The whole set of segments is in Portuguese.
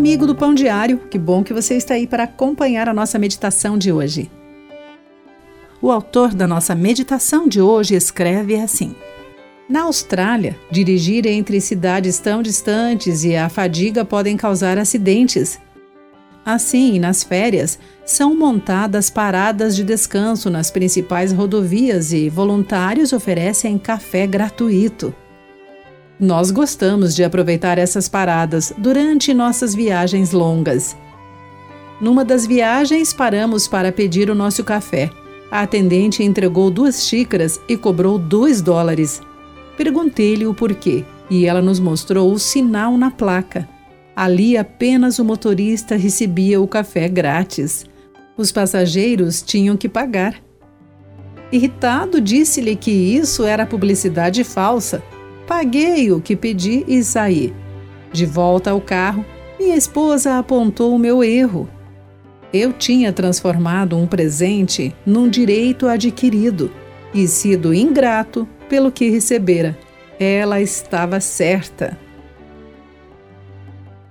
amigo do Pão Diário, que bom que você está aí para acompanhar a nossa meditação de hoje. O autor da nossa meditação de hoje escreve assim: Na Austrália, dirigir entre cidades tão distantes e a fadiga podem causar acidentes. Assim, nas férias, são montadas paradas de descanso nas principais rodovias e voluntários oferecem café gratuito. Nós gostamos de aproveitar essas paradas durante nossas viagens longas. Numa das viagens, paramos para pedir o nosso café. A atendente entregou duas xícaras e cobrou dois dólares. Perguntei-lhe o porquê e ela nos mostrou o sinal na placa. Ali apenas o motorista recebia o café grátis. Os passageiros tinham que pagar. Irritado, disse-lhe que isso era publicidade falsa Paguei o que pedi e saí. De volta ao carro, minha esposa apontou o meu erro. Eu tinha transformado um presente num direito adquirido e sido ingrato pelo que recebera. Ela estava certa.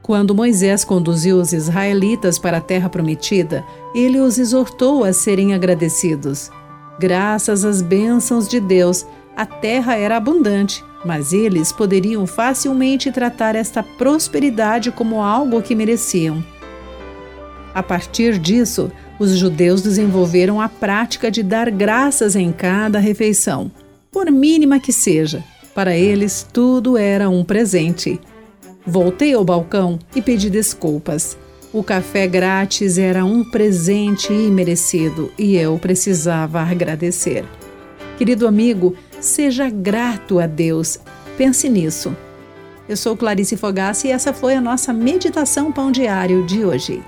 Quando Moisés conduziu os israelitas para a terra prometida, ele os exortou a serem agradecidos. Graças às bênçãos de Deus, a terra era abundante mas eles poderiam facilmente tratar esta prosperidade como algo que mereciam. A partir disso, os judeus desenvolveram a prática de dar graças em cada refeição, por mínima que seja. Para eles, tudo era um presente. Voltei ao balcão e pedi desculpas. O café grátis era um presente imerecido e eu precisava agradecer. Querido amigo, Seja grato a Deus. Pense nisso. Eu sou Clarice Fogassi e essa foi a nossa meditação pão diário de hoje.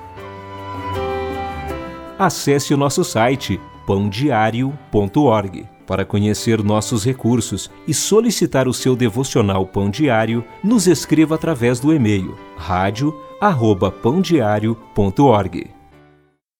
Acesse o nosso site pãodiario.org para conhecer nossos recursos e solicitar o seu devocional Pão Diário, nos escreva através do e-mail rádio@pãodiario.org.